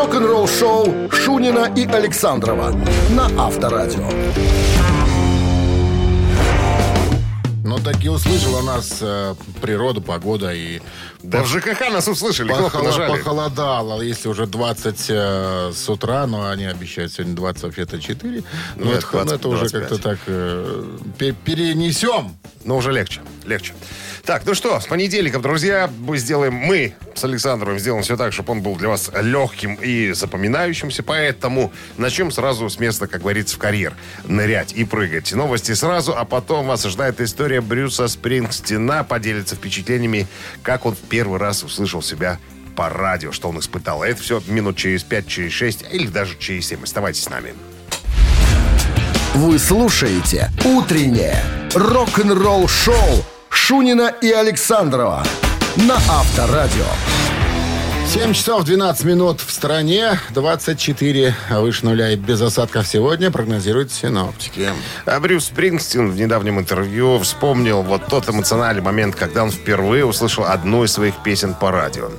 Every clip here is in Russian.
Рок-н-ролл-шоу Шунина и Александрова на Авторадио. Ну, таки услышал у нас э, природу, погода и... Да в ЖКХ нас услышали, Похоло- похолодало. Если уже 20 э, с утра, но они обещают сегодня 20, вообще-то 4. Ну, Нет, это, ну, 20, это уже 25. как-то так э, пе- перенесем. Но уже легче, легче. Так, ну что, с понедельником, друзья, мы сделаем, мы с Александровым сделаем все так, чтобы он был для вас легким и запоминающимся. Поэтому начнем сразу с места, как говорится, в карьер. Нырять и прыгать. Новости сразу, а потом вас ожидает история Брюса Спрингстина. Поделится впечатлениями, как он в первый раз услышал себя по радио, что он испытал. А Это все минут через 5, через 6 или даже через 7. Оставайтесь с нами. Вы слушаете «Утреннее рок-н-ролл-шоу» Шунина и Александрова на Авторадио. 7 часов 12 минут в стране, 24 выше нуля и без осадков сегодня прогнозируют синоптики. А Брюс Спрингстин в недавнем интервью вспомнил вот тот эмоциональный момент, когда он впервые услышал одну из своих песен по радио.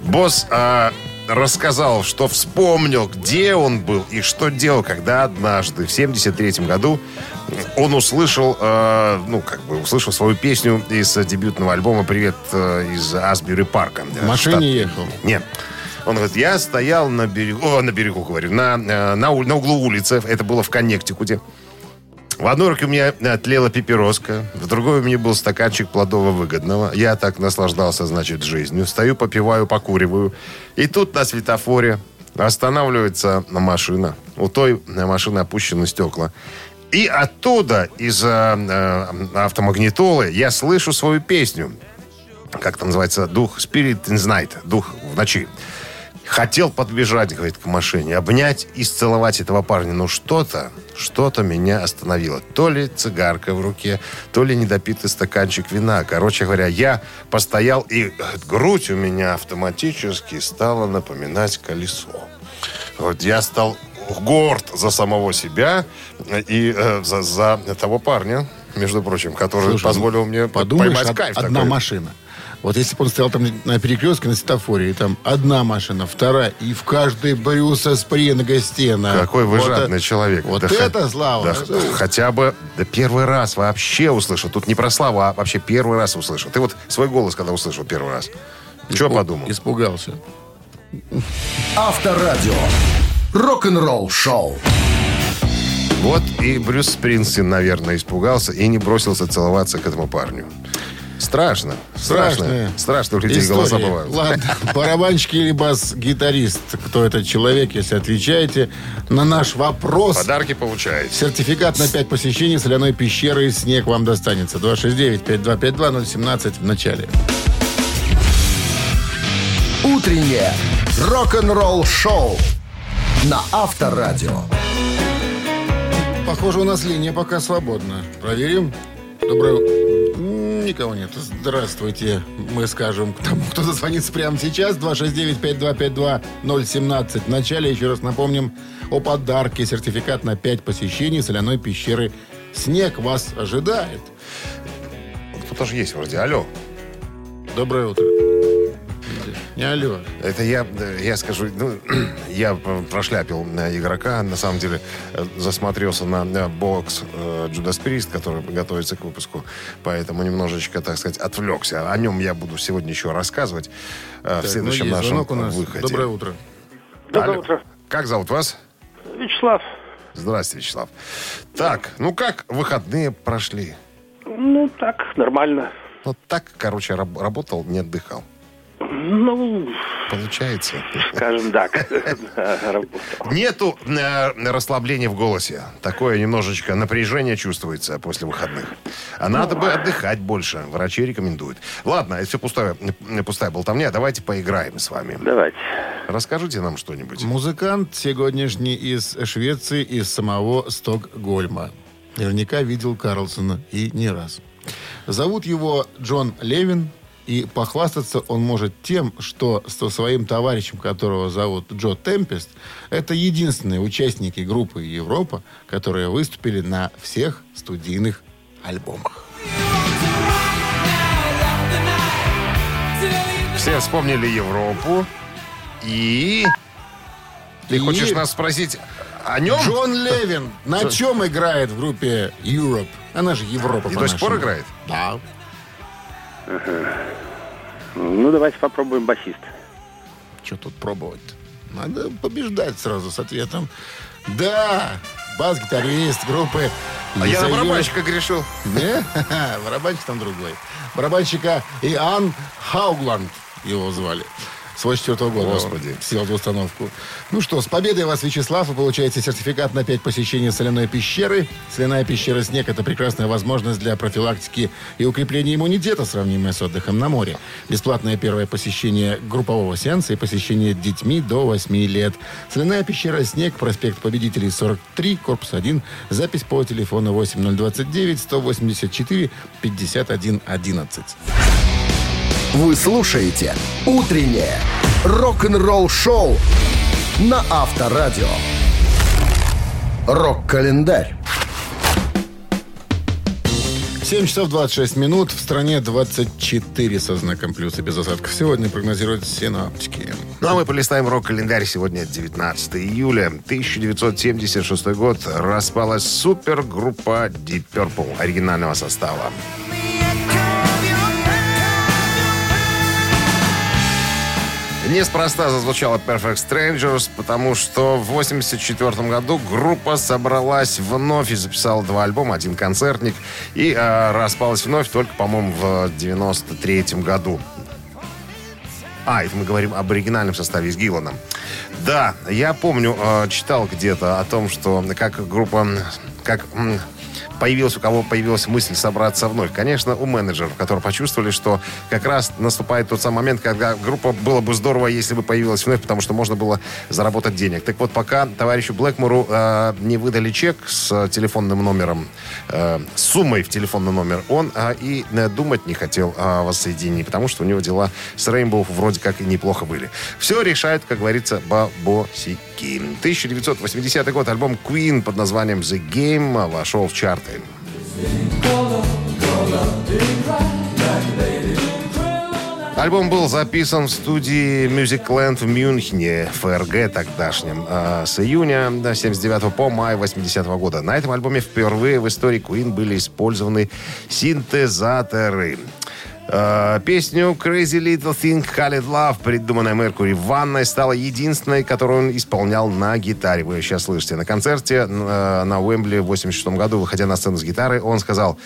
Босс а, рассказал, что вспомнил, где он был и что делал, когда однажды в 73 году он услышал, э, ну, как бы услышал свою песню из дебютного альбома «Привет» э, из Асбери Парка. В машине ехал? Нет. Он говорит, я стоял на берегу, о, на берегу, говорю, на, э, на, на углу улицы, это было в Коннектикуте. В одной руке у меня э, тлела папироска, в другой у меня был стаканчик плодово-выгодного. Я так наслаждался, значит, жизнью. Стою, попиваю, покуриваю. И тут на светофоре останавливается машина. У той э, машины опущены стекла. И оттуда, из э, э, автомагнитолы, я слышу свою песню. Как это называется? Дух Spirit in Night. Дух в ночи. Хотел подбежать, говорит, к машине, обнять и исцеловать этого парня. Но что-то, что-то меня остановило. То ли цигарка в руке, то ли недопитый стаканчик вина. Короче говоря, я постоял, и говорит, грудь у меня автоматически стала напоминать колесо. Вот я стал горд за самого себя и э, за, за того парня, между прочим, который Слушай, позволил мне Подумаешь, поймать кайф одна такой. машина. Вот если бы он стоял там на перекрестке, на светофоре, и там одна машина, вторая, и в каждой Брюса Спринга стена. Какой вы Вот жадный это- человек. Вот Да х- это слава. да х- хотя бы да первый раз вообще услышал. Тут не про славу, а вообще первый раз услышал. Ты вот свой голос, когда услышал первый раз, что Испу- подумал? Испугался. Авторадио. Рок-н-ролл-шоу. Вот и Брюс Спринстин, наверное, испугался и не бросился целоваться к этому парню. Страшно. Страшно. Страшная Страшно у людей история. голоса бывают. Ладно, барабанщик или бас-гитарист, кто этот человек, если отвечаете на наш вопрос. Подарки получаете. Сертификат на 5 посещений соляной пещеры «Снег» вам достанется. 269-5252-017 в начале. Утреннее рок-н-ролл-шоу на Авторадио. Похоже, у нас линия пока свободна. Проверим. Доброе М, Никого нет. Здравствуйте. Мы скажем к тому, кто зазвонится прямо сейчас. 269-5252-017. В начале еще раз напомним о подарке. Сертификат на 5 посещений соляной пещеры «Снег» вас ожидает. Кто-то же есть вроде. Алло. Доброе утро. Не алло. Это я, э, я скажу, ну, я прошляпил э, игрока, на самом деле э, засмотрелся на, на бокс э, Judas Priest, который готовится к выпуску, поэтому немножечко, так сказать, отвлекся. О нем я буду сегодня еще рассказывать э, в Так, следующем ну, есть нашем у нас. выходе. Доброе утро. Доброе Алло. утро. Как зовут вас? Вячеслав. Здравствуйте, Вячеслав. Так, ну как выходные прошли? Ну, так, нормально. Вот так, короче, раб- работал, не отдыхал. Ну, Получается? скажем так. Нету э, расслабления в голосе. Такое немножечко напряжение чувствуется после выходных. А надо бы отдыхать больше. Врачи рекомендуют. Ладно, это все пустое, э, пустая болтовня. Давайте поиграем с вами. Давайте. Расскажите нам что-нибудь. Музыкант сегодняшний из Швеции, из самого Стокгольма. Наверняка видел Карлсона и не раз. Зовут его Джон Левин, и похвастаться он может тем, что со своим товарищем, которого зовут Джо Темпест, это единственные участники группы Европа, которые выступили на всех студийных альбомах. Все вспомнили Европу. И Ты И хочешь нас спросить о нем? Джон Левин на чем играет в группе Europe? Она же Европа И до сих пор играет? Да. Ну, давайте попробуем басист. Что тут пробовать? Надо побеждать сразу с ответом. Да, бас-гитарист группы А я на барабанщика грешил. Не? Барабанщик там другой. Барабанщика Иоанн Хаугланд его звали. С 84 года Господи. сел в установку. Ну что, с победой вас, Вячеслав. Вы получаете сертификат на 5 посещений соляной пещеры. Соляная пещера «Снег» — это прекрасная возможность для профилактики и укрепления иммунитета, сравнимая с отдыхом на море. Бесплатное первое посещение группового сеанса и посещение детьми до 8 лет. Соляная пещера «Снег», проспект Победителей, 43, корпус 1. Запись по телефону 8029 184 51 11. Вы слушаете «Утреннее рок-н-ролл-шоу» на Авторадио. Рок-календарь. 7 часов 26 минут. В стране 24 со знаком плюс и без осадков. Сегодня прогнозируют синаптики. Ну а мы полистаем рок-календарь. Сегодня 19 июля 1976 год. Распалась супергруппа Deep Purple оригинального состава. Неспроста зазвучала Perfect Strangers, потому что в 1984 году группа собралась вновь и записала два альбома, один концертник, и э, распалась вновь только, по-моему, в 1993 году. А, это мы говорим об оригинальном составе с Гилланом. Да, я помню, э, читал где-то о том, что как группа, как появилась, у кого появилась мысль собраться вновь. Конечно, у менеджеров, которые почувствовали, что как раз наступает тот самый момент, когда группа было бы здорово, если бы появилась вновь, потому что можно было заработать денег. Так вот, пока товарищу Блэкмору э, не выдали чек с телефонным номером, э, суммой в телефонный номер, он э, и э, думать не хотел о воссоединении, потому что у него дела с Рейнбоу вроде как и неплохо были. Все решает, как говорится, бабосики. 1980 год. Альбом Queen под названием The Game вошел в чарты. Альбом был записан в студии Musicland в Мюнхене, ФРГ тогдашнем, э, с июня 79 по май 80 года. На этом альбоме впервые в истории Queen были использованы синтезаторы. Э, Песню Crazy Little Thing Called Love, придуманная Меркури в ванной, стала единственной, которую он исполнял на гитаре. Вы ее сейчас слышите. На концерте э, на Уэмбли в 86 году, выходя на сцену с гитарой, он сказал,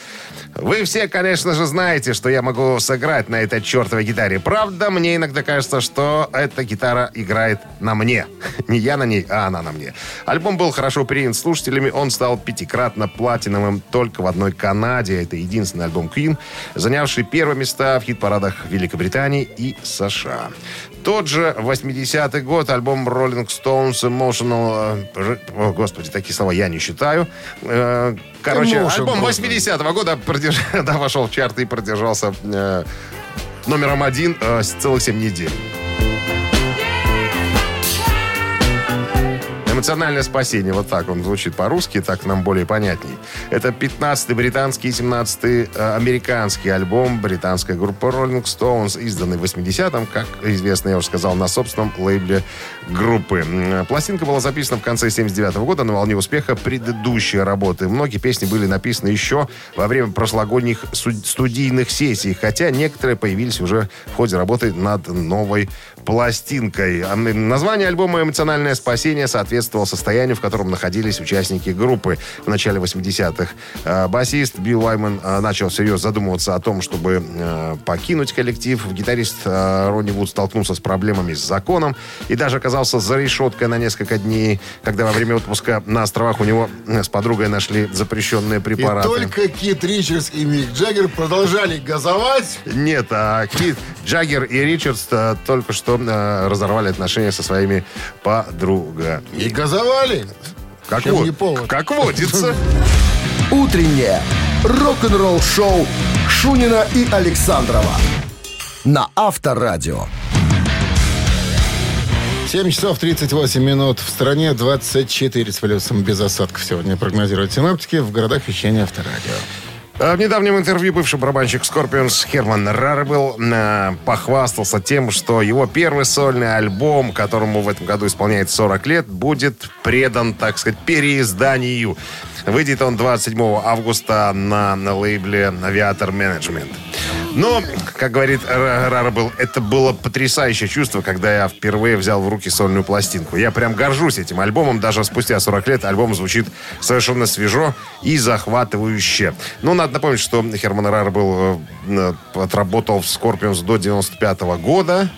«Вы все, конечно же, знаете, что я могу сыграть на этой чертовой гитаре. Правда, мне иногда кажется, что эта гитара играет на мне. Не я на ней, а она на мне». Альбом был хорошо принят слушателями. Он стал пятикратно платиновым только в одной Канаде. Это единственный альбом Queen, занявший первое место в хит-парадах Великобритании и США. Тот же 80-й год, альбом Rolling Stones Emotional... э, О, господи, такие слова я не считаю. Э, Короче, Emotion альбом просто. 80-го года продерж- да, вошел в чарты и продержался э, номером один э, с целых 7 недель. Эмоциональное спасение. Вот так он звучит по-русски, так нам более понятней. Это 15-й британский и 17-й э, американский альбом британской группы Rolling Stones, изданный в 80-м, как известно, я уже сказал, на собственном лейбле группы. Пластинка была записана в конце 79 года на волне успеха предыдущей работы. Многие песни были написаны еще во время прошлогодних студийных сессий, хотя некоторые появились уже в ходе работы над новой пластинкой. А, Название альбома «Эмоциональное спасение» соответствовало состоянию, в котором находились участники группы в начале 80-х. Э, Басист Билл Уайман э, начал всерьез задумываться о том, чтобы э, покинуть коллектив. Гитарист Ронни Вуд столкнулся с проблемами с законом и даже оказался за решеткой на несколько дней, когда во время отпуска на островах у него э, с подругой нашли запрещенные И препараты. только Кит Ричардс и Мик Джаггер продолжали газовать. Нет, а Кит Джаггер и Ричардс э, только что э, разорвали отношения со своими подругами. И газовали. Как, Чем во- не повод? как водится. Утреннее рок-н-ролл-шоу Шунина и Александрова на Авторадио. 7 часов 38 минут. В стране 24 с плюсом без осадков сегодня прогнозируют синаптики в городах вещания авторадио. А В недавнем интервью бывший барабанщик Scorpions Херман Рарбел э, похвастался тем, что его первый сольный альбом, которому в этом году исполняется 40 лет, будет предан, так сказать, переизданию. Выйдет он 27 августа на, на лейбле «Авиатор Менеджмент». Но, как говорит Ра- Рарбел, это было потрясающее чувство, когда я впервые взял в руки сольную пластинку. Я прям горжусь этим альбомом. Даже спустя 40 лет альбом звучит совершенно свежо и захватывающе. Ну, надо напомнить, что Херман Рарбел э, отработал в Scorpions до 95 года.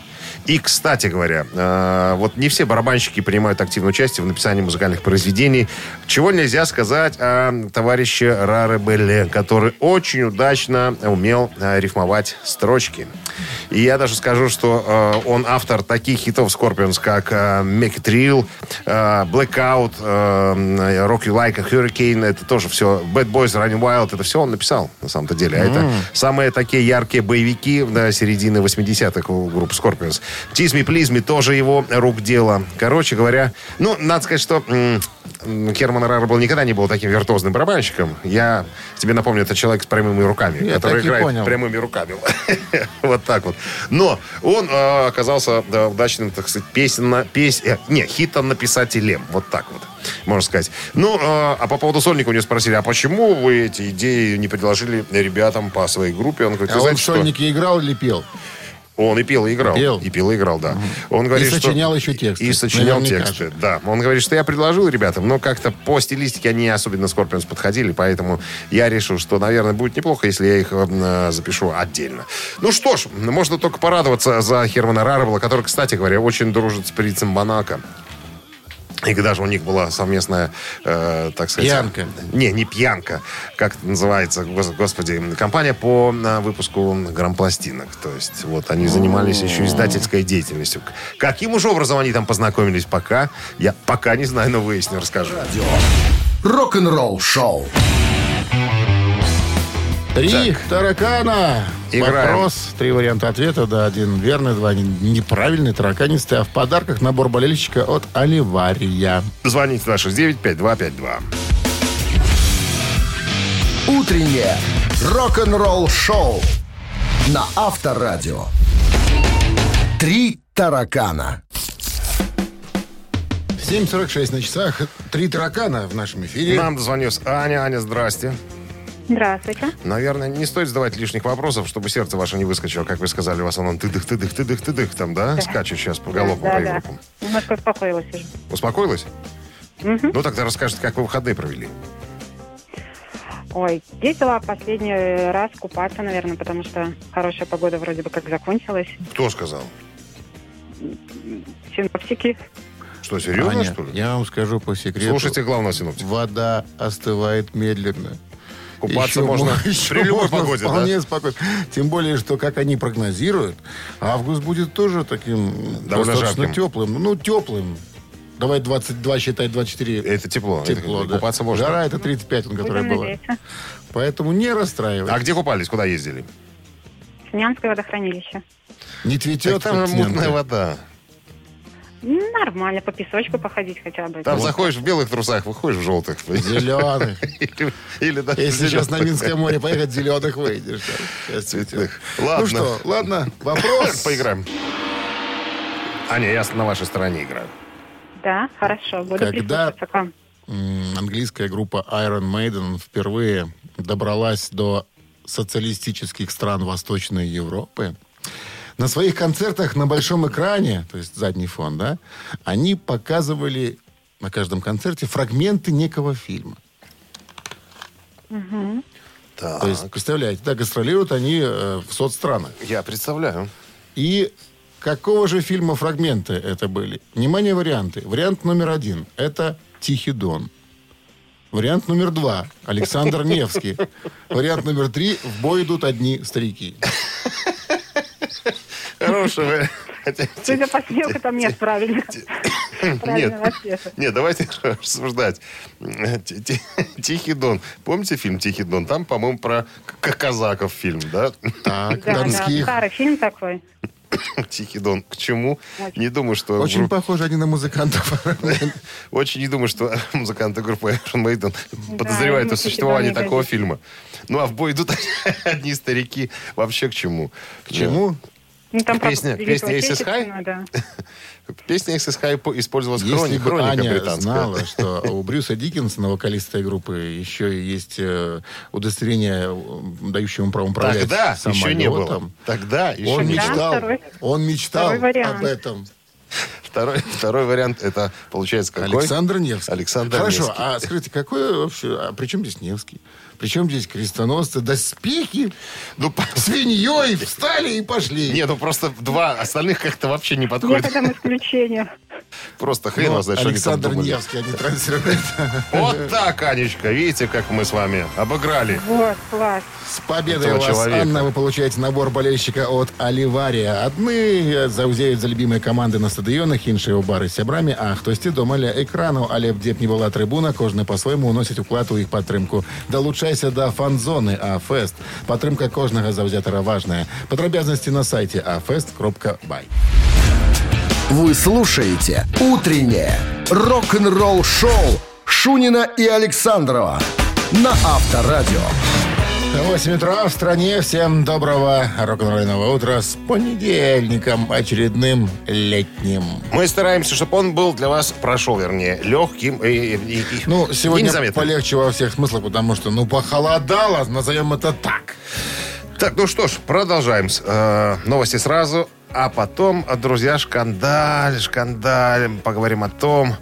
И, кстати говоря, э, вот не все барабанщики принимают активное участие в написании музыкальных произведений. Чего нельзя сказать о товарище Раребеле, который очень удачно умел э, рифмовать строчки. И я даже скажу, что э, он автор таких хитов Scorpions, как э, Make It Real, э, Blackout, э, Rock You Like a Hurricane. Это тоже все. Bad Boys, Running Wild. Это все он написал, на самом-то деле. А это самые такие яркие боевики до середины 80-х у группы Scorpions. Tease Me, Please Me тоже его рук дело. Короче говоря, ну, надо сказать, что Герман Рарбл никогда не был таким виртуозным барабанщиком. Я тебе напомню, это человек с прямыми руками, Я который играет понял. прямыми руками. Вот так вот. Но он э, оказался да, удачным, так сказать, песенно, пес... э, не, хитонаписателем. Вот так вот, можно сказать. Ну, э, а по поводу сольника у него спросили, а почему вы эти идеи не предложили ребятам по своей группе? Он говорит, А «Вы он знаете в что?» сольнике играл или пел? Он и пел, и играл. Пел? И пел, и играл, да. Он говорит, И что- сочинял еще тексты. И сочинял Наверняка тексты, же. да. Он говорит, что я предложил ребятам, но как-то по стилистике они особенно Скорпионс подходили, поэтому я решил, что, наверное, будет неплохо, если я их э, запишу отдельно. Ну что ж, можно только порадоваться за Хермана Рарбела, который, кстати говоря, очень дружит с принцем Монако. И даже у них была совместная, э, так сказать... Пьянка. Не, не пьянка. Как это называется, гос- господи, компания по э, выпуску грампластинок. То есть вот они занимались еще издательской деятельностью. Каким уже образом они там познакомились, пока я пока не знаю, но выясню, расскажу. Рок-н-ролл шоу. Три таракана. Играем. Вопрос, три варианта ответа, да, один верный, два не- неправильный, тараканистый. А в подарках набор болельщика от Оливария. Звоните 269-5252. Утреннее рок-н-ролл шоу на Авторадио. Три таракана. 7.46 на часах. Три таракана в нашем эфире. Нам дозвонилась Аня. Аня, здрасте. Здравствуйте. Наверное, не стоит задавать лишних вопросов, чтобы сердце ваше не выскочило, как вы сказали, у вас оно тыдых, тыдых, тыдых, тыдых, там, да? Скачет сейчас по галопу да, по да. Европам. Немножко успокоилась уже. Успокоилась? Ну, тогда расскажите, как вы выходные провели. Ой, ездила последний раз купаться, наверное, потому что хорошая погода вроде бы как закончилась. Кто сказал? Синоптики. Что, серьезно, Аня, что ли? я вам скажу по секрету. Слушайте главного синоптика. Вода остывает медленно. Купаться Еще можно мо- еще при любой можно погоде, да? вполне спокойно. Тем более, что, как они прогнозируют, август будет тоже таким Довольно достаточно жарким. теплым. Ну, теплым. Давай 22 считать 24. Это тепло. Тепло, Это- да. Купаться можно. Жара это 35, он, которая была. Поэтому не расстраивайтесь. А где купались? Куда ездили? Снянское водохранилище. Не Так цветет там же пациентка. мутная вода. Ну, Нормально, по песочку походить хотя бы. Там заходишь в белых трусах, выходишь в желтых. Зеленых. Или, даже Если сейчас на. Минское море поехать, зеленых выйдешь. Ну Ладно. что, ладно, вопрос. Поиграем. Аня, я на вашей стороне играю. Да, хорошо, буду Когда- прислушиваться к вам. Английская группа Iron Maiden впервые добралась до социалистических стран Восточной Европы. На своих концертах на большом экране, то есть задний фон, да, они показывали на каждом концерте фрагменты некого фильма. Так. То есть, представляете, да, гастролируют они э, в соцстранах. Я представляю. И какого же фильма фрагменты это были? Внимание, варианты. Вариант номер один – это «Тихий дон». Вариант номер два – Александр Невский. Вариант номер три – «В бой идут одни старики». Хорошего. Судя по смеху, там нет правильного Нет, ответа. нет, давайте рассуждать. Ти- ти- Тихий Дон. Помните фильм Тихий Дон? Там, по-моему, про казаков фильм, да? Так, донских. старый фильм такой. Тихий Дон. К чему? Очень. Не думаю, что... Очень группа- похожи они на музыкантов. Очень не думаю, что музыканты группы Iron Maiden подозревают о существовании такого фильма. Ну, а в бой идут одни старики. Вообще к чему? К чему? Ну, там Песня- песня Aces High? Да. Песня XS High использовалась в Если хрони- бы хроника Аня британская. знала, что у Брюса Диккенсона, вокалиста группы, еще есть э, удостоверение, э, дающее ему право управлять Тогда еще не было. самолетом, Тогда еще Он не мечтал, второй- он мечтал об этом. Второй, второй вариант, это получается какой? Александр Невский. Александр Хорошо, Невский. а скажите, какой вообще, а при чем здесь Невский? Причем здесь крестоносцы, доспехи, Ну, свиньей встали и пошли. не, ну просто два остальных как-то вообще не Я подходят. там исключение. Просто хрен Ну, его знает, что они там Александр думали. Невский, они транслируют. Вот так, Анечка, видите, как мы с вами обыграли. Вот, класс. С победой Этого вас, человека. Анна, вы получаете набор болельщика от Оливария. Одни заузеют за любимые команды на стадионах, іншие у бары з сябрамі, а хтосьці дома ля экрану, але б дзе б не была трибуна, кожны по-свойму уносіць уклад у іх падтрымку. Далучайся да фан-зоны АФест. Падтрымка кожнага заўзятара важная. Падрабязнасці на сайце afest.by. Вы слушаете «Утреннее рок-н-ролл-шоу» Шунина и Александрова на Авторадио. 8 утра в стране. Всем доброго рок-н-ролльного утра с понедельником очередным летним. Мы стараемся, чтобы он был для вас, прошел, вернее, легким и, и- и- и Ну, сегодня незаметным. полегче во всех смыслах, потому что, ну, похолодало, назовем это так. Так, ну что ж, продолжаем. э, новости сразу, а потом, друзья, шкандаль, шкандаль. Поговорим о том,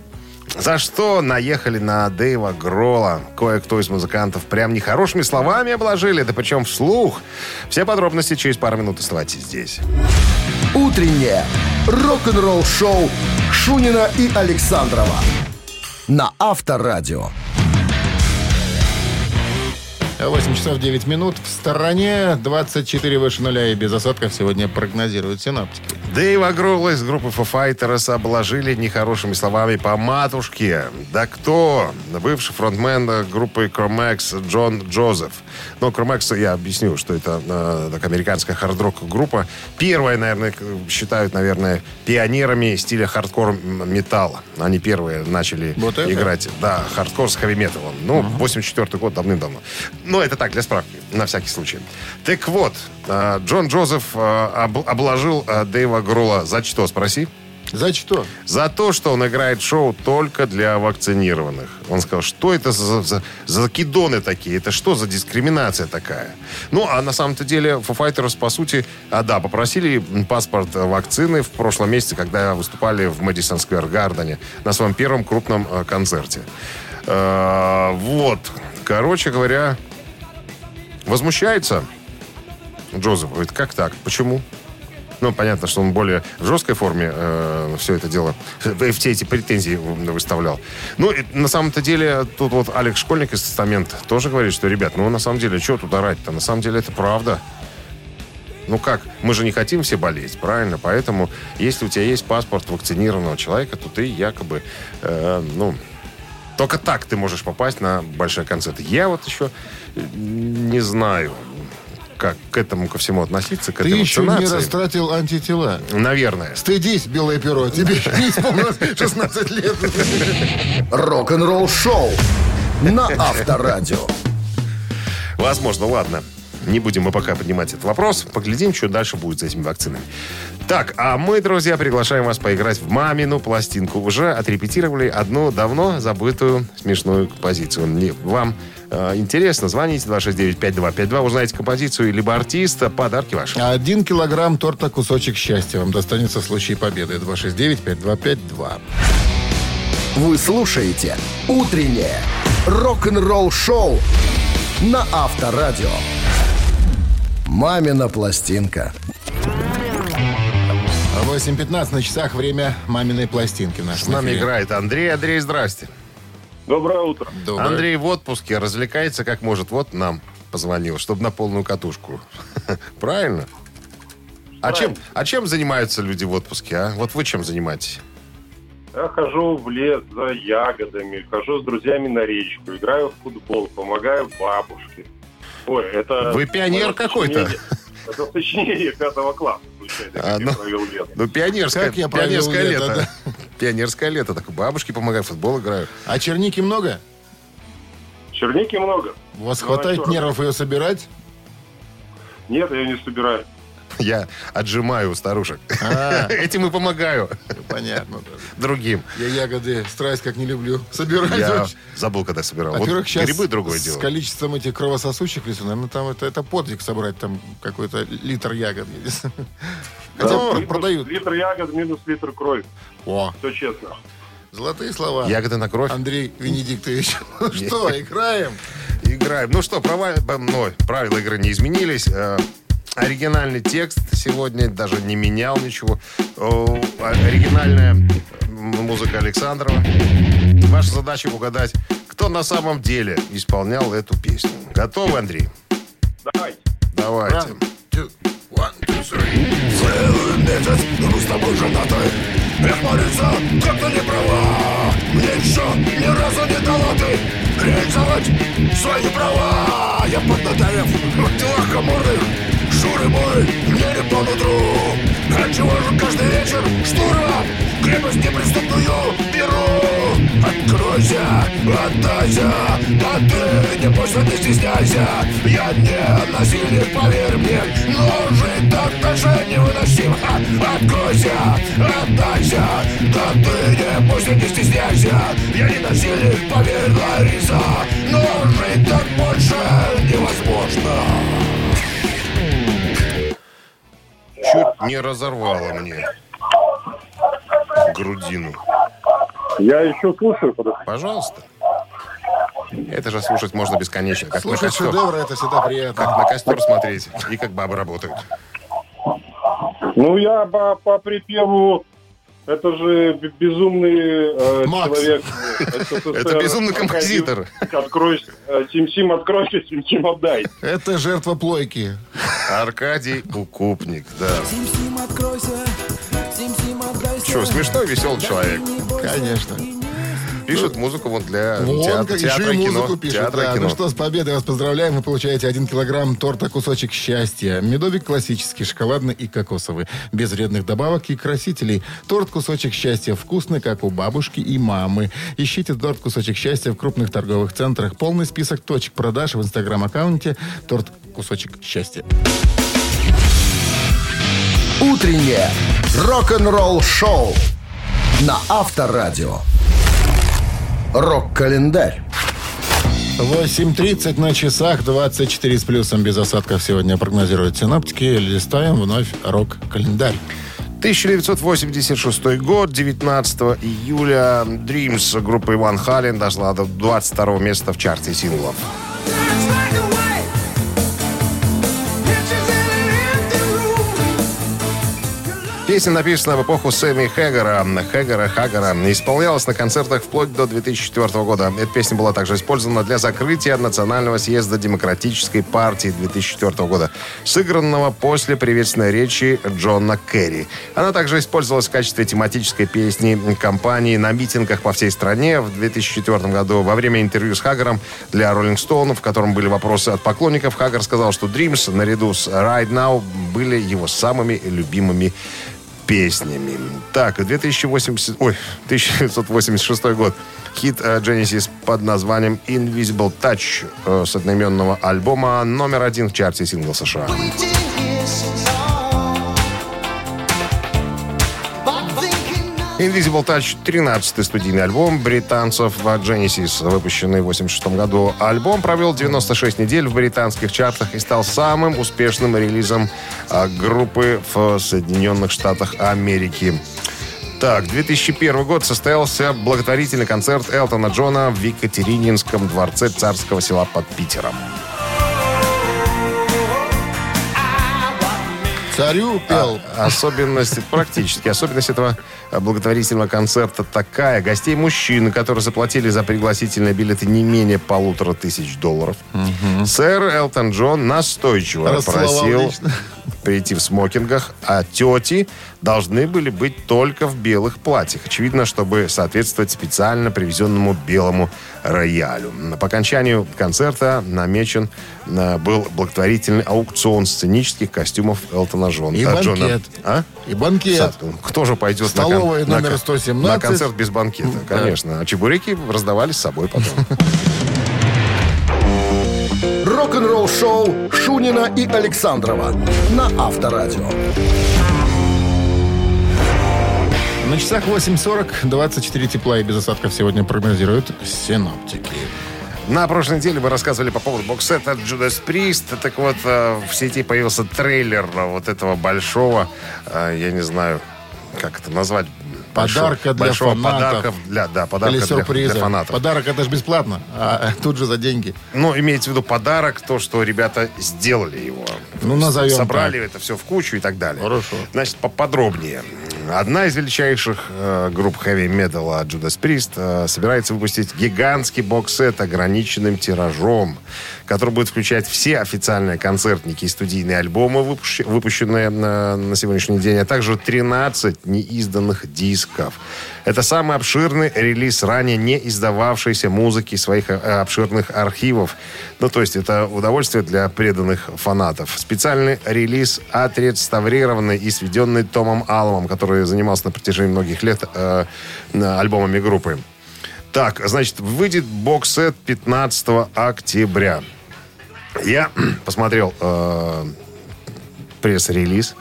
за что наехали на Дэйва Грола. Кое-кто из музыкантов прям нехорошими словами обложили, да причем вслух. Все подробности через пару минут оставайтесь здесь. «Утреннее рок-н-ролл-шоу» Шунина и Александрова на Авторадио. 8 часов 9 минут. В стороне 24 выше нуля и без осадков сегодня прогнозируют синаптики. Дэйва Гролла из группы Foo Fighters обложили нехорошими словами по матушке. Да кто? Бывший фронтмен группы Cro-Mags Джон Джозеф. Ну, Cro-Mags, я объясню, что это э, так, американская хард-рок группа. Первая, наверное, считают, наверное, пионерами стиля хардкор-металла. Они первые начали Вот это? играть, да, хардкор с хэви-металом. Ну, 84 год, давным-давно. Ну, это так, для справки, на всякий случай. Так вот, э, Джон Джозеф э, об- обложил э, Дэйва Грола за что, спроси? За что? За то, что он играет шоу только для вакцинированных. Он сказал, что это за, за, за закидоны такие? Это что за дискриминация такая? Ну, а на самом-то деле Foo Fighters, по сути, а, да, попросили паспорт вакцины в прошлом месяце, когда выступали в Мэдисон Сквер Гардене на своем первом крупном э, концерте. Э, вот. Короче говоря, возмущается Джозеф. Говорит, как так? Почему? Ну, понятно, что он более в жесткой форме э, все это дело, э, все эти претензии выставлял. Ну, и на самом-то деле, тут вот Алекс Школьник из Тестамента тоже говорит, что, ребят, ну, на самом деле, что тут орать-то? На самом деле, это правда. Ну как, мы же не хотим все болеть, правильно? Поэтому, если у тебя есть паспорт вакцинированного человека, то ты якобы, э, ну, только так ты можешь попасть на большой концерт. Я вот еще э, не знаю, как к этому ко всему относиться, к Ты этой еще не растратил антитела. Наверное. Стыдись, белое перо. Тебе не исполнилось 16 лет. Рок-н-ролл-шоу на Авторадио. Возможно, ладно. Не будем мы пока поднимать этот вопрос. Поглядим, что дальше будет с этими вакцинами. Так, а мы, друзья, приглашаем вас поиграть в «Мамину пластинку». Уже отрепетировали одну давно забытую смешную композицию. Не- Вам интересно? Звоните 269-5252, узнаете композицию либо артиста, подарки ваши. Один килограмм торта «Кусочек счастья» вам достанется в случае победы. 269-5252. Вы слушаете «Утреннее рок-н-ролл-шоу» на Авторадио. «Мамина пластинка». 8.15 на часах время маминой пластинки в нашем С нами эфире. играет Андрей. Андрей, здрасте. Доброе утро. Доброе. Андрей в отпуске, развлекается как может. Вот нам позвонил, чтобы на полную катушку. Правильно? А чем, а чем занимаются люди в отпуске, а? Вот вы чем занимаетесь? Я хожу в лес за ягодами, хожу с друзьями на речку, играю в футбол, помогаю бабушке. Ой, это... Вы пионер какой-то. Это сочинение пятого класса. А, ну, провел лето. Ну, пионерское, Как я провел пионерское лето, лето. Пионерское лето. Так бабушке помогаю, в футбол играю. А черники много? Черники много. У вас Ну, хватает а чё? нервов ее собирать? Нет, я не собираю. Я отжимаю у старушек. А. Этим и помогаю Понятно. другим. Я ягоды страсть как не люблю. Собирать Я очень. забыл, когда собирал. Вот Во-первых, сейчас грибы другое с дело. количеством этих кровососущих лесу, наверное, там это, это подвиг собрать там какой-то литр ягод. Хотя продают. Литр ягод минус литр крови. О, Все честно. золотые слова. Ягоды на кровь. Андрей Венедиктович. Ну что, играем? Играем. Ну что, права- ну, правила игры не изменились. Оригинальный текст сегодня даже не менял ничего. Оригинальная музыка Александрова. Ваша задача угадать, кто на самом деле исполнял эту песню. Готовы, Андрей? Давайте. Давайте. One, two, one, two, three. Целый месяц мы с тобой женаты Эх, молиться, как-то не права Мне еще ни разу не дала ты Реализовать свои права Я поднаторев в делах коморных Шуры мой, не по нутру. Отчего же каждый вечер штурмом Крепость неприступную беру. Откройся, отдайся А ты не бойся, не стесняйся. Я не насильник, поверь мне. Но жить так дальше невыносимо. Откройся, отдайся Да ты не бойся, не стесняйся. Я не насильник, поверь, не разорвало мне грудину. Я еще слушаю, подожди. Пожалуйста. Это же слушать можно бесконечно. Как на Слушать костер, шедевры это всегда как приятно. на костер смотреть. И как бабы работают. Ну, я по, по припеву... Это же безумный э, Макс. человек. э, СССР. Это безумный композитор. Откройся. э, Сим-Сим, откройся, Сим-Сим, отдай. Это жертва плойки. Аркадий Укупник, да. Сим-сим, откройся, сим-сим, отдайся. Что, смешной, веселый человек. Конечно. Пишет музыку вот для театра, театра и кино. музыку пишет. Театра да. кино. Ну что, с победой вас поздравляем. Вы получаете один килограмм торта «Кусочек счастья». Медовик классический, шоколадный и кокосовый. Без вредных добавок и красителей. Торт «Кусочек счастья» вкусный, как у бабушки и мамы. Ищите торт «Кусочек счастья» в крупных торговых центрах. Полный список точек продаж в инстаграм-аккаунте «Торт «Кусочек счастья». Утреннее рок-н-ролл-шоу на Авторадио. Рок-календарь. 8.30 на часах, 24 с плюсом без осадков сегодня прогнозируют синаптики. Листаем вновь рок-календарь. 1986 год, 19 июля, Dreams группы Иван Хален дошла до 22 места в чарте синглов. Песня написана в эпоху Сэмми Хэггера, Хэггера, Хаггера. Исполнялась на концертах вплоть до 2004 года. Эта песня была также использована для закрытия Национального съезда Демократической партии 2004 года, сыгранного после приветственной речи Джона Керри. Она также использовалась в качестве тематической песни кампании на митингах по всей стране в 2004 году. Во время интервью с Хаггером для Rolling Stone, в котором были вопросы от поклонников, Хаггер сказал, что Dreams наряду с Right Now были его самыми любимыми песнями. Так, 2080, ой, 1986 год. Хит э, Genesis под названием Invisible Touch э, с одноименного альбома номер один в чарте сингл США. Invisible Touch 13-й студийный альбом британцев Genesis, выпущенный в 86 году. Альбом провел 96 недель в британских чартах и стал самым успешным релизом а, группы в Соединенных Штатах Америки. Так, 2001 год состоялся благотворительный концерт Элтона Джона в Екатерининском дворце царского села под Питером. Царю пел. Особенность, практически, особенность этого э, благотворительного концерта такая. Гостей мужчины, которые заплатили за пригласительные билеты не менее полутора тысяч долларов. Сэр Элтон Джон настойчиво просил лично. прийти в смокингах, а тети должны были быть только в белых платьях. Очевидно, чтобы соответствовать специально привезенному белому роялю. По окончанию концерта намечен э, был благотворительный аукцион сценических костюмов Элтона Джона. И э, Джона. банкет. А? И банкет. Кто же пойдет на, кон- Столовая на номер кон- 117. на концерт без банкета? Да. Конечно. А чебуреки раздавали с собой потом. Рок-н-ролл шоу Шунина и Александрова на Авторадио. На часах 8.40, 24 тепла и без осадков сегодня прогнозируют синоптики. На прошлой неделе мы рассказывали по поводу боксета Judas Priest. Так вот, э, в сети появился трейлер вот этого большого, э, я не знаю, как это назвать, Подарка для большого фанатов. подарка для, да, подарка Или для, сюрприза. для фанатов. Подарок это же бесплатно, а тут же за деньги. Ну, имеется в виду подарок, то, что ребята сделали его. Ну, назовем Собрали так. это все в кучу и так далее. Хорошо. Значит, поподробнее. Одна из величайших э, групп хэви-металла Judas Priest э, собирается выпустить гигантский бокс-сет ограниченным тиражом, который будет включать все официальные концертники и студийные альбомы, выпущ- выпущенные на, на сегодняшний день, а также 13 неизданных дисков. Это самый обширный релиз ранее не издававшейся музыки своих э, обширных архивов. Ну, то есть это удовольствие для преданных фанатов. Специальный релиз, отреставрированный и сведенный Томом Алломом, который занимался на протяжении многих лет э, альбомами группы. Так, значит, выйдет бокс-сет 15 октября. Я посмотрел э, пресс-релиз,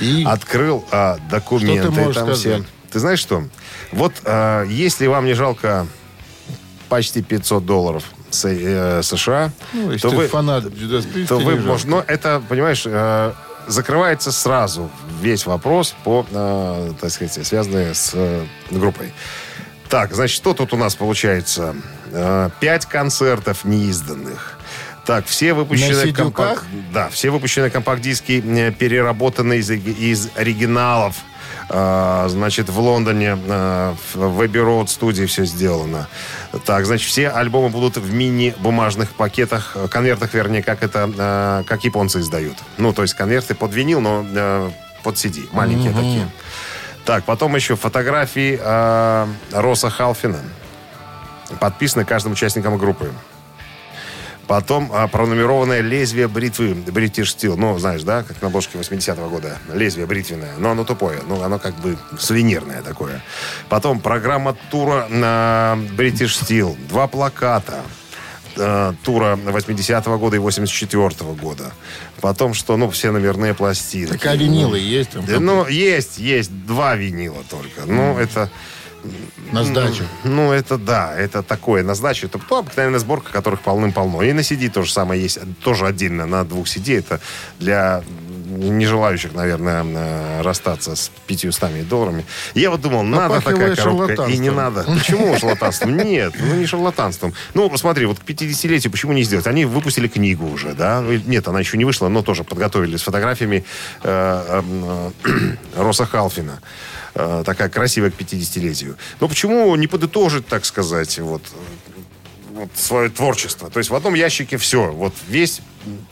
И открыл э, документы. Что ты там все. сказать? Ты знаешь что? Вот э, если вам не жалко почти 500 долларов с- э, США, ну, то вы, фанат то вы не жалко. можете... Но это, понимаешь, э, закрывается сразу весь вопрос по, э, так сказать, связанный с э, группой. Так, значит, что тут у нас получается? Э, Пять концертов неизданных. Так, все выпущенные компакт... Да, все выпущенные компакт-диски переработаны из, из оригиналов. А, значит, в Лондоне э, в Abbey Road студии все сделано. Так, значит, все альбомы будут в мини-бумажных пакетах, конвертах, вернее, как это, э, как японцы издают. Ну, то есть конверты под винил, но под CD, маленькие такие. Так, потом еще фотографии Роса Халфина. Подписаны каждым участником группы. Потом а, пронумерованное лезвие бритвы British Steel. Ну, знаешь, да, как на обложке 80-го года. Лезвие бритвенное. Но оно тупое. Ну, оно как бы сувенирное такое. Потом программа тура на British Steel. Два плаката э, тура 80-го года и 84-го года. Потом, что, ну, все номерные пластинки. Так а винилы есть там? Да, Ну, есть, есть два винила только. Ну, это... на сдачу. Ну, это да, это такое на сдачу. Это то, обыкновенная сборка, которых полным-полно. И на CD то же самое есть. Тоже отдельно на двух CD. Это для не желающих, наверное, э, расстаться с 500 долларами. Я вот думал, надо такая коробка. И не надо. Почему шарлатанством? Нет, ну не шарлатанством. Ну, посмотри, вот к 50-летию почему не сделать? Они выпустили книгу уже, да? Ну, Нет, она еще не вышла, но тоже подготовили с фотографиями э, э, э, Роса Халфина. Э, такая красивая к 50-летию. Но почему не подытожить, так сказать, вот, вот свое творчество? То есть в одном ящике все. Вот весь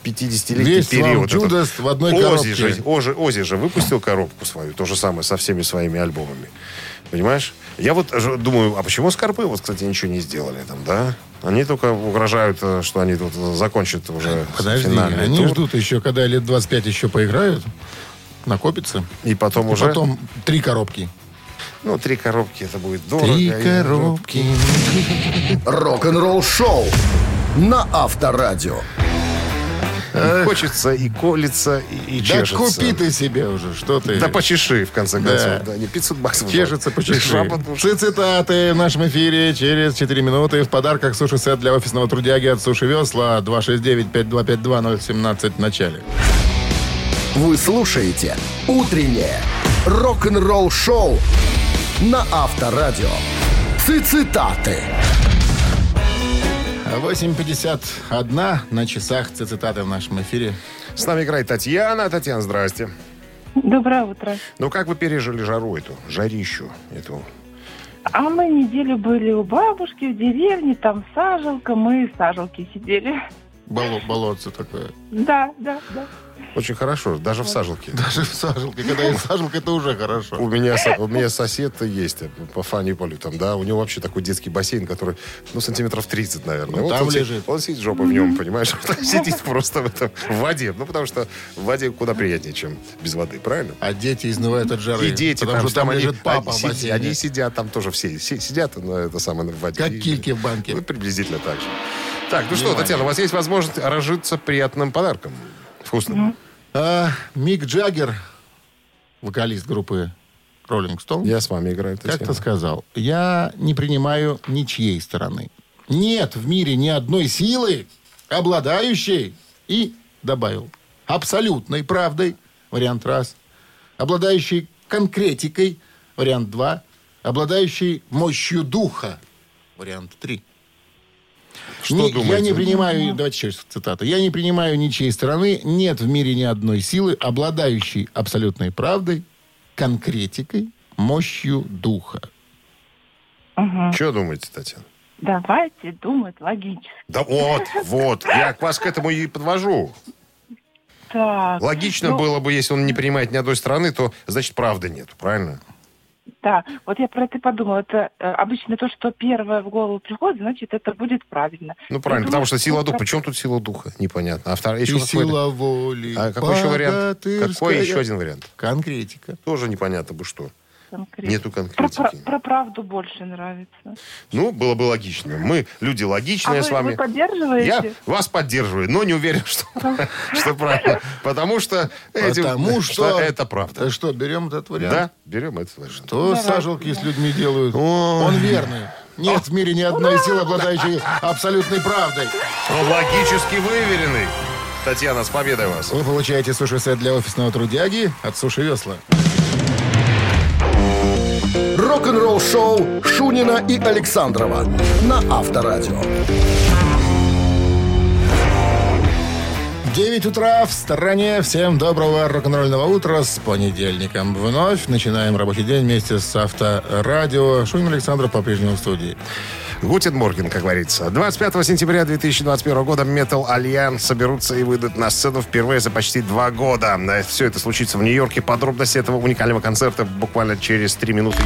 50-летний Весь вам период. этот. Judas в одной Ози коробке. же, Ози, Ози же выпустил коробку свою, то же самое со всеми своими альбомами. Понимаешь? Я вот думаю, а почему Скорпы, вот, кстати, ничего не сделали там, да? Они только угрожают, э, что они тут закончат уже Подожди, финальный они тур. ждут еще, когда лет 25 еще поиграют, накопится. И потом И уже, потом три коробки. ну, три коробки, это будет дорого. Три коробки. Рок-н-ролл шоу на Авторадио. Хочется и колется, и, и Да чешется. купи ты себе уже, что ты. Да почеши, в конце Да. концов. Да, не 500 баксов. Чешется, почеши. Цитаты в нашем эфире через 4 минуты. В подарках суши-сет для офисного трудяги от Суши Весла 269-5252-017 в начале. Вы слушаете «Утреннее рок-н-ролл-шоу» на Авторадио. Цитаты. 8.51 на часах цитаты в нашем эфире. С нами играет Татьяна. Татьяна, здрасте. Доброе утро. Ну, как вы пережили жару эту, жарищу эту? А мы неделю были у бабушки в деревне, там сажалка, мы в сажалке сидели. Боло- болотце такое. Да, да, да. Очень хорошо, даже в сажалке. Даже в сажалке. Когда есть сажалка, это уже хорошо. У меня, у меня сосед есть э, по Фаниполю, там, да, у него вообще такой детский бассейн, который, ну, сантиметров 30, наверное. Ну, там он, лежит. он сидит жопой в нем, понимаешь? Он сидит просто в, этом, в воде. Ну, потому что в воде куда приятнее, чем без воды, правильно? А дети изнывают от жары. И дети, потому там, что там они, лежит папа они, в сидят, бассейне. они сидят там тоже все, си- сидят на это самое в воде. Как кильки в банке. Ну, приблизительно так же. Так, ну что. Татьяна, у вас есть возможность разжиться приятным подарком. Вкусным. А, Мик Джаггер, вокалист группы Rolling Stone, Я с вами играю, Татьяна. как-то сказал, я не принимаю ничьей стороны. Нет в мире ни одной силы, обладающей, и добавил, абсолютной правдой, вариант раз, обладающей конкретикой, вариант два, обладающей мощью духа, вариант три. Что Не- думаете? Я не принимаю, давайте еще раз цитату. Я не принимаю ничьей стороны, нет в мире ни одной силы, обладающей абсолютной правдой, конкретикой, мощью духа. Что думаете, Татьяна? Давайте думать логически. Да вот, вот, я к вас к этому и подвожу. Так, Логично Ну- было бы, если он не принимает ни одной стороны, то, значит, правды нет, правильно? Да. Вот я про это подумала. Это э, обычно то, что первое в голову приходит, значит, это будет правильно. Ну, правильно, Я потому что сила духа. про- Почему тут сила духа? Непонятно. А вторая, еще И какой-то- сила воли. А какой еще вариант? Какой еще один вариант? Конкретика. Тоже непонятно бы что. Конкретно. Нету Про, конкретики. про- про правду больше нравится. Ну, было бы логично. Мы люди А логичные вы, с вами. вы поддерживаете? Я вас поддерживаю, но не уверен, что, что правильно. Потому что, Потому что... это правда. Да что, берем этот вариант? Да, берем этот вариант. Что сажалки с людьми делают? Он верный. Нет в мире ни одной силы, обладающей абсолютной правдой. Он логически выверенный. Татьяна, с победой вас. Вы получаете суши-сет для офисного трудяги от Суши Весла. Рок-н-ролл-шоу Шунина и Александрова на Авторадио. 9 утра в стороне. Всем доброго рок-н-ролльного утра с понедельником. Вновь начинаем рабочий день вместе с Авторадио. Шунин Александров по-прежнему в студии. Guten Morgen, как говорится. 25 сентября 2021 года Metal Allegiance соберутся и выйдут на сцену впервые за почти два года. Все это случится в Нью-Йорке. Подробности этого уникального концерта буквально через три минуты.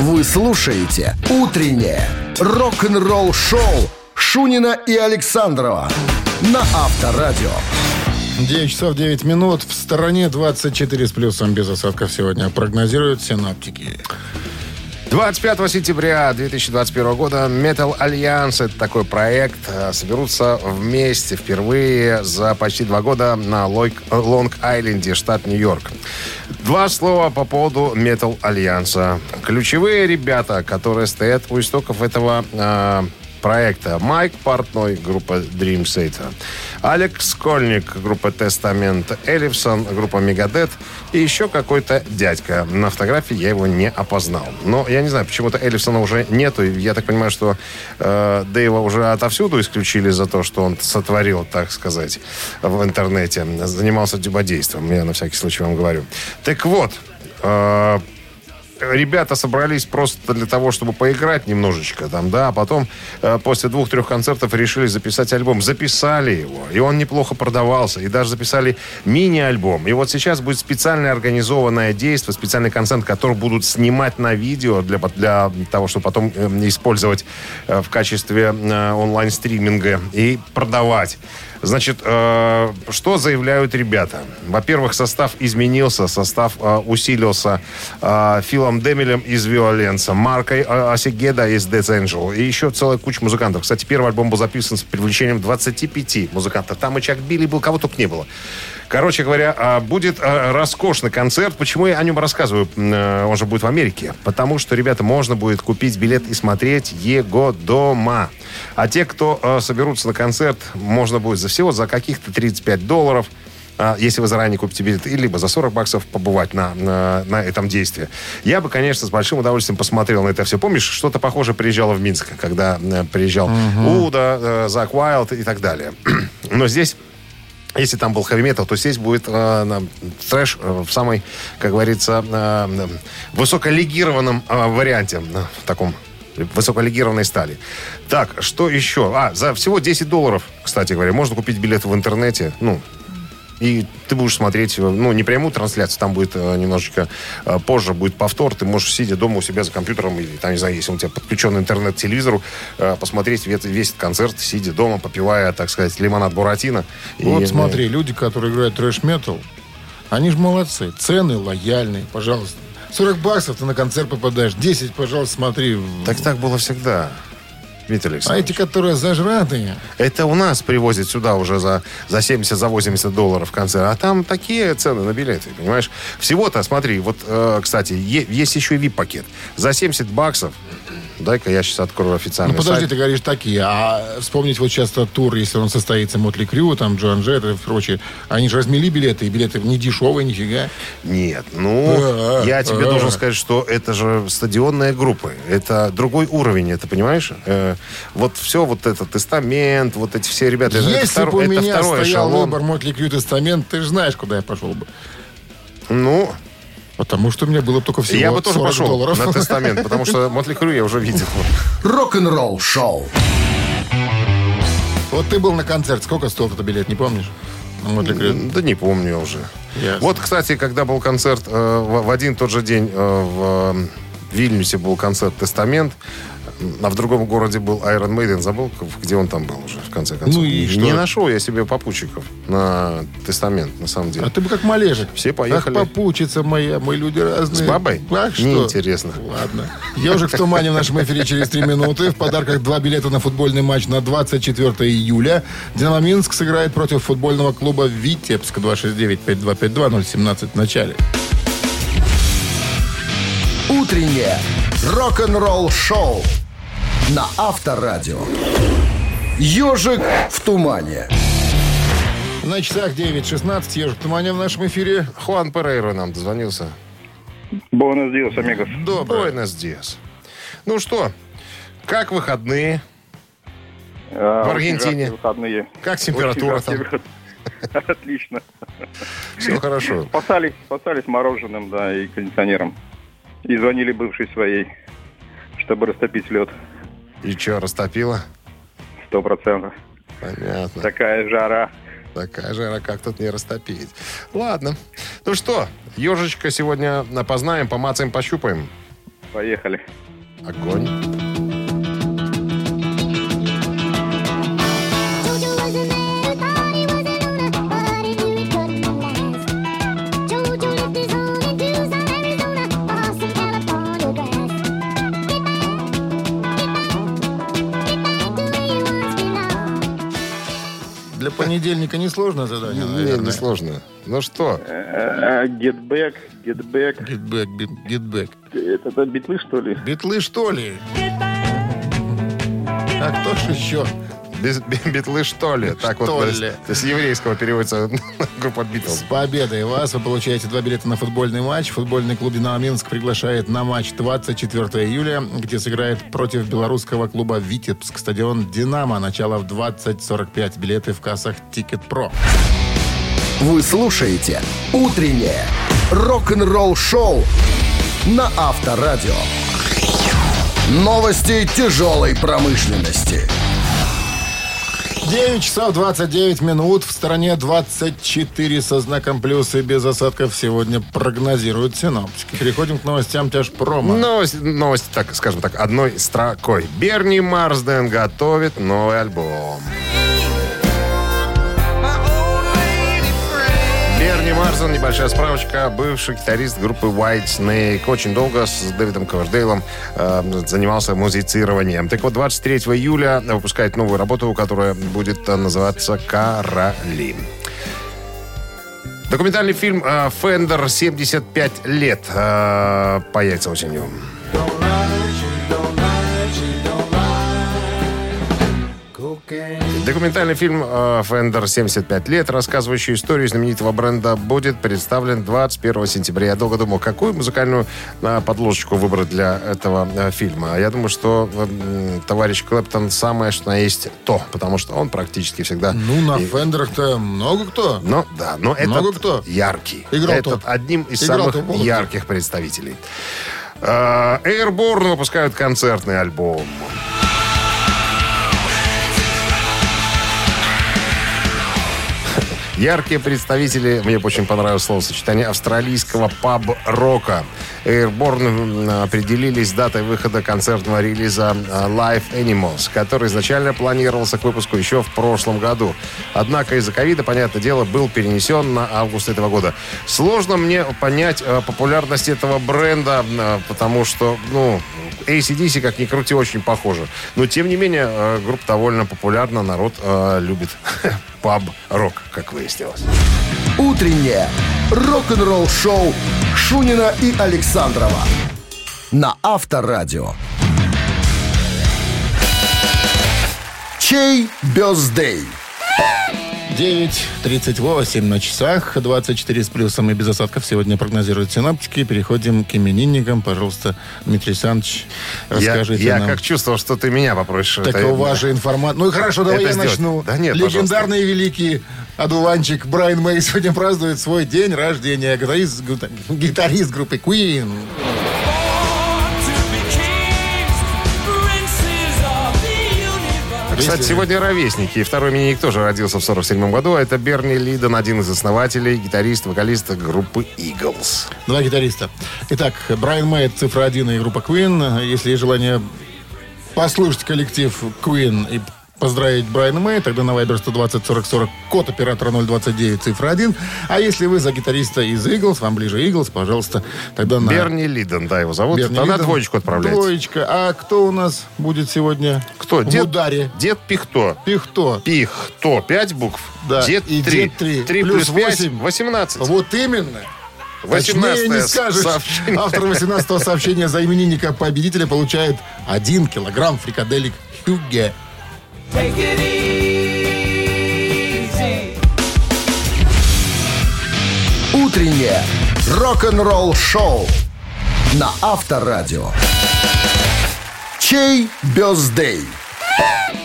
Вы слушаете «Утреннее рок-н-ролл-шоу» Шунина и Александрова на Авторадио. 9 часов 9 минут. В стороне 24 с плюсом без осадков сегодня прогнозируют синоптики. 25 сентября 2021 года Metal Alliance, это такой проект, э, соберутся вместе впервые за почти два года на Лонг-Айленде, штат Нью-Йорк. Два слова по поводу Metal Альянса. Ключевые ребята, которые стоят у истоков этого э, проекта. Майк Портной, группа Dream Theater. Алекс Скольник, группа Тестамент. Элифсон, группа Мегадет. И еще какой-то дядька. На фотографии я его не опознал. Но я не знаю, почему-то Элифсона уже нету. Я так понимаю, что э, Дэйва уже отовсюду исключили за то, что он сотворил, так сказать, в интернете. Занимался дюбодейством. Я на всякий случай вам говорю. Так вот, э, ребята собрались просто для того, чтобы поиграть немножечко там, да, а потом э, после двух-трех концертов решили записать альбом. Записали его, и он неплохо продавался, и даже записали мини-альбом. И вот сейчас будет специальное организованное действие, специальный концерт, который будут снимать на видео для, для того, чтобы потом э, использовать э, в качестве э, онлайн-стриминга и продавать. Значит, э, что заявляют ребята? Во-первых, состав изменился, состав э, усилился э, Филом Демелем из Виоленса, Маркой э, Осигеда из Death Angel и еще целая куча музыкантов. Кстати, первый альбом был записан с привлечением 25 музыкантов. Там и Чак Билли был, кого только не было. Короче говоря, э, будет э, роскошный концерт. Почему я о нем рассказываю? Э, Он же будет в Америке. Потому что, ребята, можно будет купить билет и смотреть его дома. А те, кто э, соберутся на концерт, можно будет за всего за каких-то 35 долларов а, если вы заранее купите билет, и либо за 40 баксов побывать на, на, на этом действии. Я бы, конечно, с большим удовольствием посмотрел на это все. Помнишь, что-то похожее приезжало в Минск, когда э, приезжал Уда, э, Зак Уайлд и так далее. Но здесь если там был хэви метал, то здесь будет э, трэш э, в самой, как говорится, э, высоколегированном э, варианте, э, в таком высоколегированной стали. Так, что еще? А, за всего 10 долларов, кстати говоря, можно купить билет в интернете. Ну, и ты будешь смотреть, э, ну, не прямую трансляцию, там будет э, немножечко э, позже, будет повтор. Ты можешь, сидя дома у себя за компьютером, или, там, не знаю, если у тебя подключен интернет к телевизору, посмотреть весь, весь концерт, сидя дома, попивая, так сказать, лимонад Буратино. Вот И, смотри, люди, которые играют трэш-метал, они же молодцы. Цены лояльные, пожалуйста. 40 баксов ты на концерт попадаешь. 10, пожалуйста, смотри. Так так было всегда. Дмитрий А эти, которые зажратые, Это у нас привозят сюда уже за, за 70, за 80 долларов в конце. А там такие цены на билеты, понимаешь? Всего-то, смотри, вот, э, кстати, е- есть еще и VIP-пакет. За 70 баксов, дай-ка я сейчас открою официальный Ну, подожди, сайт. ты говоришь такие. А вспомнить вот сейчас тур, если он состоится, Мотли Крю, там, Джоан Джет и прочее. Они же размели билеты, и билеты не дешевые, нифига. Нет, ну, А, я тебе а. должен сказать, что это же стадионные группы. Это другой уровень, это понимаешь? Э, вот все вот этот тестамент, вот эти все ребята. это- это, Если втор- бы у это меня второй стоял эшелон. выбор Мотли Крю Тестамент, ты же знаешь, куда я пошел бы. Ну, Потому что у меня было только всего я бы тоже 40 пошел долларов. на тестамент, потому что Мотли Крю я уже видел. Рок-н-ролл шоу. Вот ты был на концерт, сколько стоил этот билет, не помнишь? Мотли Крю. Да не помню уже. Ясно. Вот, кстати, когда был концерт, э, в, в один тот же день э, в э, Вильнюсе был концерт «Тестамент», а в другом городе был Iron Maiden. Забыл, где он там был уже, в конце концов. Ну и что? Не нашел я себе попутчиков на «Тестамент», на самом деле. А ты бы как малежик. Все поехали. Ах, попутчица моя, мы люди разные. С бабой? Ах, что? Неинтересно. Ладно. Ежик в тумане в нашем эфире через три минуты. В подарках два билета на футбольный матч на 24 июля. Динамо Минск сыграет против футбольного клуба Витебск. 269-5252-017 в начале. Утреннее рок-н-ролл шоу на Авторадио. Ежик в тумане. На часах 9.16. Ежик в тумане в нашем эфире. Хуан Перейро нам дозвонился. Бонус диос, амигос. Доброе. Буэнос диас. Ну что, как выходные? А, В Аргентине. выходные. Как температура там? Отлично. Все хорошо. Спасались, спасались мороженым, да, и кондиционером. И звонили бывшей своей, чтобы растопить лед. И что, растопило? Сто процентов. Понятно. Такая жара. Такая жара, как тут не растопить. Ладно. Ну что, ежечка сегодня опознаем, помацаем, пощупаем. Поехали. Огонь. Для понедельника несложное задание, Не, наверное. не сложно. Ну что, Get back, get back. Get back, get- get back. Это, это битлы, что ли? Битлы, что ли? А кто ж еще? Без- битлы что ли? Так Что вот, ли? то есть с еврейского переводится группа С Битлз. победой вас! Вы получаете два билета на футбольный матч. Футбольный клуб «Динамо Минск» приглашает на матч 24 июля, где сыграет против белорусского клуба «Витебск». Стадион «Динамо». Начало в 20.45. Билеты в кассах «Ticket Pro». Вы слушаете «Утреннее рок-н-ролл шоу» на Авторадио. Новости тяжелой промышленности. 9 часов 29 минут. В стороне 24 со знаком плюс и без осадков сегодня прогнозируют синоптики. Переходим к новостям тяжпрома. Новость, новость, так, скажем так, одной строкой. Берни Марсден готовит новый альбом. Марсден, небольшая справочка, бывший гитарист группы White Snake. Очень долго с Дэвидом Ковердейлом э, занимался музицированием. Так вот, 23 июля выпускает новую работу, которая будет э, называться «Короли». Документальный фильм э, «Фендер. 75 лет» э, появится осенью. Документальный фильм э, «Фендер. 75 лет», рассказывающий историю знаменитого бренда, будет представлен 21 сентября. Я долго думал, какую музыкальную э, подложечку выбрать для этого э, фильма. Я думаю, что э, м, товарищ Клэптон самое, что на есть то, потому что он практически всегда... Ну, на И- Фендерах-то много кто. ну, да, но это Много кто? яркий. Играл Этот топ. одним из Играл самых топ ярких представителей. Airborne выпускают концертный альбом. Яркие представители, мне очень понравилось словосочетание, австралийского паб-рока. Airborne определились с датой выхода концертного релиза э, Live Animals, который изначально планировался к выпуску еще в прошлом году. Однако из-за ковида, понятное дело, был перенесен на август этого года. Сложно мне понять э, популярность этого бренда, э, потому что, ну, ACDC, как ни крути, очень похоже. Но, тем не менее, группа довольно популярна, народ любит паб-рок, как выяснилось. Утреннее рок-н-ролл-шоу Шунина и Александрова на Авторадио. Чей бездей? 9.38 на часах, 24 с плюсом и без осадков сегодня прогнозируют синоптики. Переходим к именинникам. Пожалуйста, Дмитрий Александрович, Я, расскажите я нам. как чувствовал, что ты меня попросишь. Так это- у вас же информация. Ну и хорошо, давай Это я сделать. начну. Да нет, Легендарный великий одуванчик Брайан Мэй сегодня празднует свой день рождения. Гитарист, гитарист группы Queen. Кстати, сегодня ровесники. И второй именинник тоже родился в 47 году. А Это Берни Лидон, один из основателей, гитарист, вокалист группы Eagles. Два гитариста. Итак, Брайан Мэй, это цифра один и группа Queen. Если есть желание послушать коллектив Queen и поздравить Брайана Мэй, тогда на Viber 120 40 40, код оператора 029, цифра 1. А если вы за гитариста из Eagles, вам ближе Eagles, пожалуйста, тогда на... Берни Лидон, да, его зовут. Берни Тогда Лидон. двоечку отправляйте. Двоечка. А кто у нас будет сегодня Кто? в Дед, ударе? Дед Пихто. Пихто. Пихто. Пять букв. Да, Дед и три. дед три. Три Плюс плюс пять. восемь. Восемнадцать. Вот именно. Точнее не 18 скажешь. сообщение. Автор 18-го сообщения за именинника победителя получает 1 килограмм фрикаделек Хюгге. Утреннее рок-н-ролл-шоу на Авторадио. Чей бездей?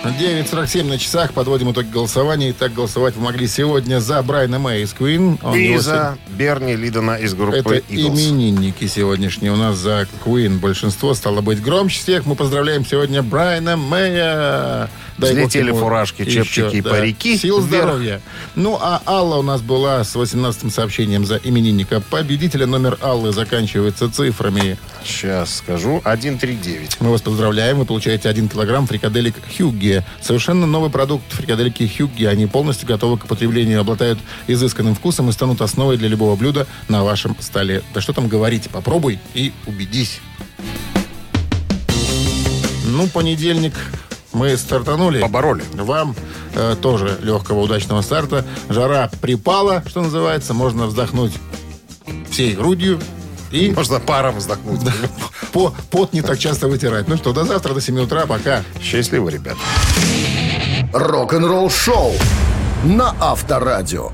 9.47 на часах. Подводим итоги голосования. Итак, голосовать вы могли сегодня за Брайана Мэй из Queen. Он И за Берни Лидона из группы Это Eagles. именинники сегодняшние. У нас за Queen большинство стало быть громче всех. Мы поздравляем сегодня Брайана Мэя. Дай Взлетели ему фуражки, еще, чепчики и да, парики Сил вверх. здоровья. Ну, а Алла у нас была с 18-м сообщением за именинника победителя. Номер Аллы заканчивается цифрами. Сейчас скажу. 139. Мы вас поздравляем. Вы получаете 1 килограмм фрикаделек Хюгге. Совершенно новый продукт фрикадельки Хюгге. Они полностью готовы к употреблению, обладают изысканным вкусом и станут основой для любого блюда на вашем столе. Да что там говорить, попробуй и убедись. Ну, понедельник мы стартанули. Побороли. Вам э, тоже легкого, удачного старта. Жара припала, что называется. Можно вздохнуть всей грудью. И Можно паром вздохнуть. по, пот не так часто вытирать. Ну что, до завтра, до 7 утра. Пока. Счастливо, ребят. Рок-н-ролл-шоу на Авторадио.